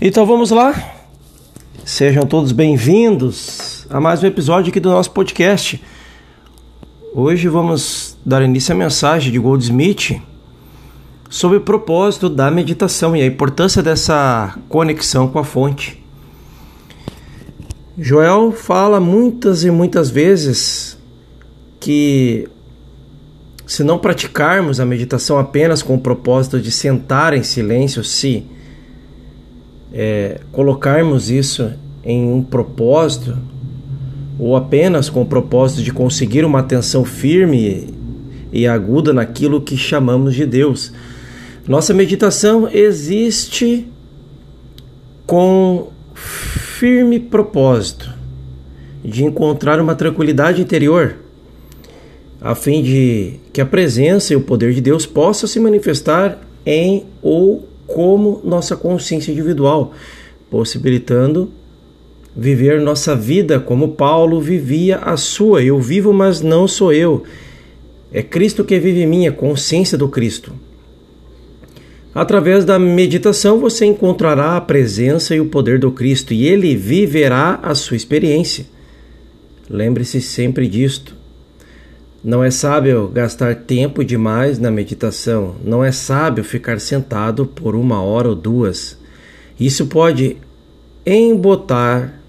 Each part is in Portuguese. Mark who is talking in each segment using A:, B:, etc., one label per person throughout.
A: Então vamos lá. Sejam todos bem-vindos a mais um episódio aqui do nosso podcast. Hoje vamos dar início à mensagem de Goldsmith sobre o propósito da meditação e a importância dessa conexão com a fonte. Joel fala muitas e muitas vezes que se não praticarmos a meditação apenas com o propósito de sentar em silêncio, se é, colocarmos isso em um propósito, ou apenas com o propósito de conseguir uma atenção firme e aguda naquilo que chamamos de Deus. Nossa meditação existe com firme propósito de encontrar uma tranquilidade interior, a fim de que a presença e o poder de Deus possam se manifestar em ou como nossa consciência individual, possibilitando viver nossa vida como Paulo vivia a sua. Eu vivo, mas não sou eu. É Cristo que vive em mim, a consciência do Cristo. Através da meditação você encontrará a presença e o poder do Cristo e ele viverá a sua experiência. Lembre-se sempre disto. Não é sábio gastar tempo demais na meditação, não é sábio ficar sentado por uma hora ou duas. Isso pode embotar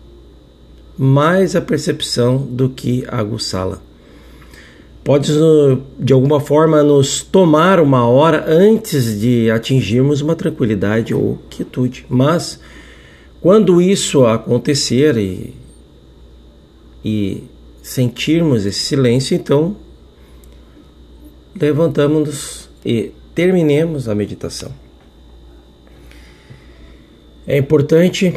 A: mais a percepção do que aguçá-la. Pode, de alguma forma, nos tomar uma hora antes de atingirmos uma tranquilidade ou quietude. Mas, quando isso acontecer e, e sentirmos esse silêncio, então levantamos-nos e terminemos a meditação. É importante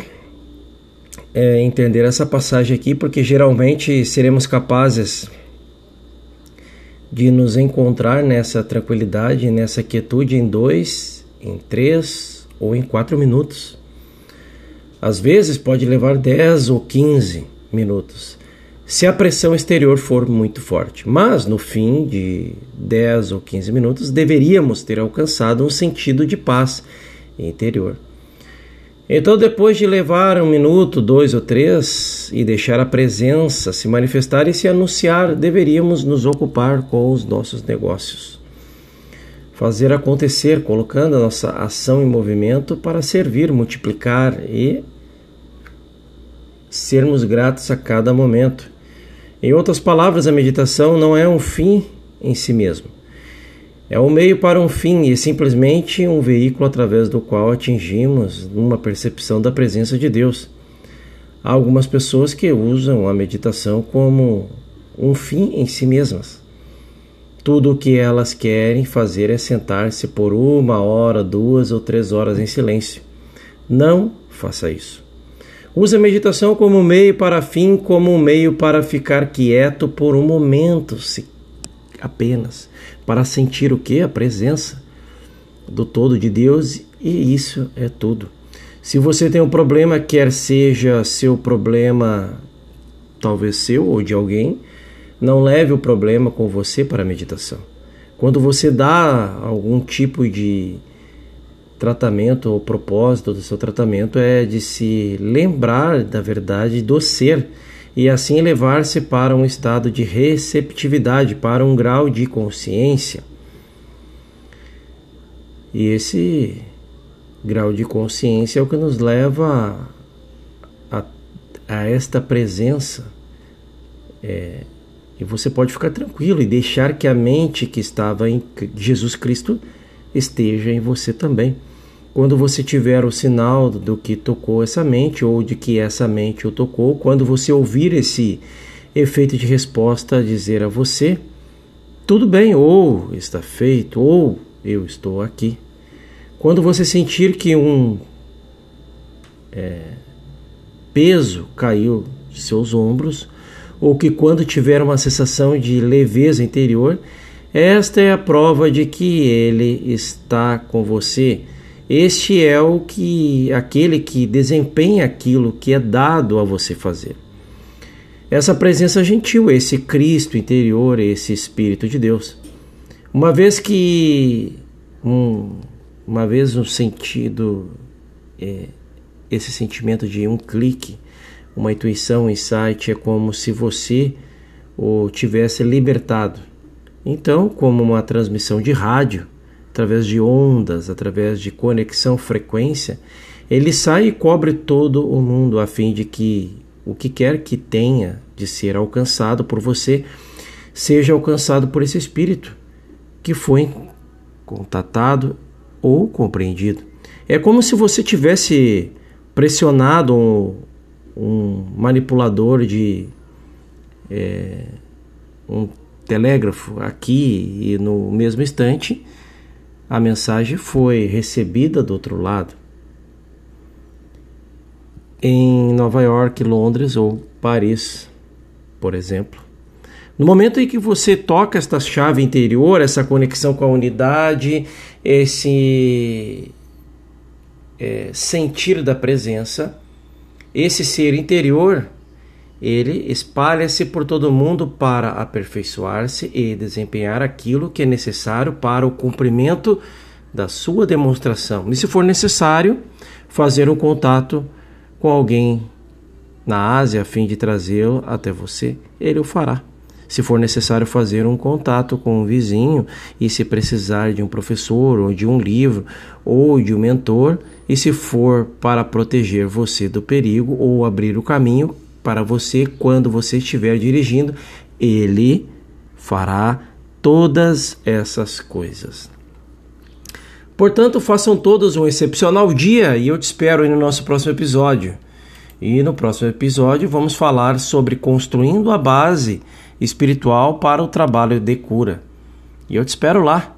A: é, entender essa passagem aqui, porque geralmente seremos capazes de nos encontrar nessa tranquilidade, nessa quietude em dois, em três ou em quatro minutos. Às vezes pode levar dez ou quinze minutos se a pressão exterior for muito forte. Mas no fim de 10 ou 15 minutos deveríamos ter alcançado um sentido de paz interior. Então, depois de levar um minuto, dois ou três e deixar a presença se manifestar e se anunciar, deveríamos nos ocupar com os nossos negócios. Fazer acontecer, colocando a nossa ação em movimento para servir, multiplicar e sermos gratos a cada momento. Em outras palavras, a meditação não é um fim em si mesmo. É um meio para um fim e simplesmente um veículo através do qual atingimos uma percepção da presença de Deus. Há algumas pessoas que usam a meditação como um fim em si mesmas. Tudo o que elas querem fazer é sentar-se por uma hora, duas ou três horas em silêncio. Não faça isso. Use a meditação como meio para fim, como um meio para ficar quieto por um momento, se apenas, para sentir o que? A presença do todo de Deus, e isso é tudo. Se você tem um problema, quer seja seu problema, talvez seu ou de alguém, não leve o problema com você para a meditação. Quando você dá algum tipo de tratamento, o propósito do seu tratamento é de se lembrar da verdade do ser e assim elevar-se para um estado de receptividade, para um grau de consciência. E esse grau de consciência é o que nos leva a, a, a esta presença. É, e você pode ficar tranquilo e deixar que a mente que estava em Jesus Cristo esteja em você também. Quando você tiver o sinal do que tocou essa mente ou de que essa mente o tocou, quando você ouvir esse efeito de resposta dizer a você, tudo bem, ou está feito, ou eu estou aqui. Quando você sentir que um é, peso caiu de seus ombros, ou que quando tiver uma sensação de leveza interior, esta é a prova de que ele está com você este é o que aquele que desempenha aquilo que é dado a você fazer. Essa presença gentil, esse Cristo interior, esse Espírito de Deus. Uma vez que um, uma vez um sentido é, esse sentimento de um clique, uma intuição, um insight, é como se você o tivesse libertado. Então, como uma transmissão de rádio, através de ondas, através de conexão frequência, ele sai e cobre todo o mundo a fim de que o que quer que tenha de ser alcançado por você seja alcançado por esse espírito que foi contatado ou compreendido. É como se você tivesse pressionado um, um manipulador de é, um telégrafo aqui e no mesmo instante a mensagem foi recebida do outro lado. Em Nova York, Londres ou Paris, por exemplo. No momento em que você toca esta chave interior, essa conexão com a unidade, esse é, sentir da presença, esse ser interior, ele espalha-se por todo o mundo para aperfeiçoar-se e desempenhar aquilo que é necessário para o cumprimento da sua demonstração. E se for necessário, fazer um contato com alguém na Ásia a fim de trazê-lo até você, ele o fará. Se for necessário fazer um contato com um vizinho e se precisar de um professor ou de um livro ou de um mentor, e se for para proteger você do perigo ou abrir o caminho para você quando você estiver dirigindo, ele fará todas essas coisas. Portanto, façam todos um excepcional dia e eu te espero no nosso próximo episódio. E no próximo episódio vamos falar sobre construindo a base espiritual para o trabalho de cura. E eu te espero lá.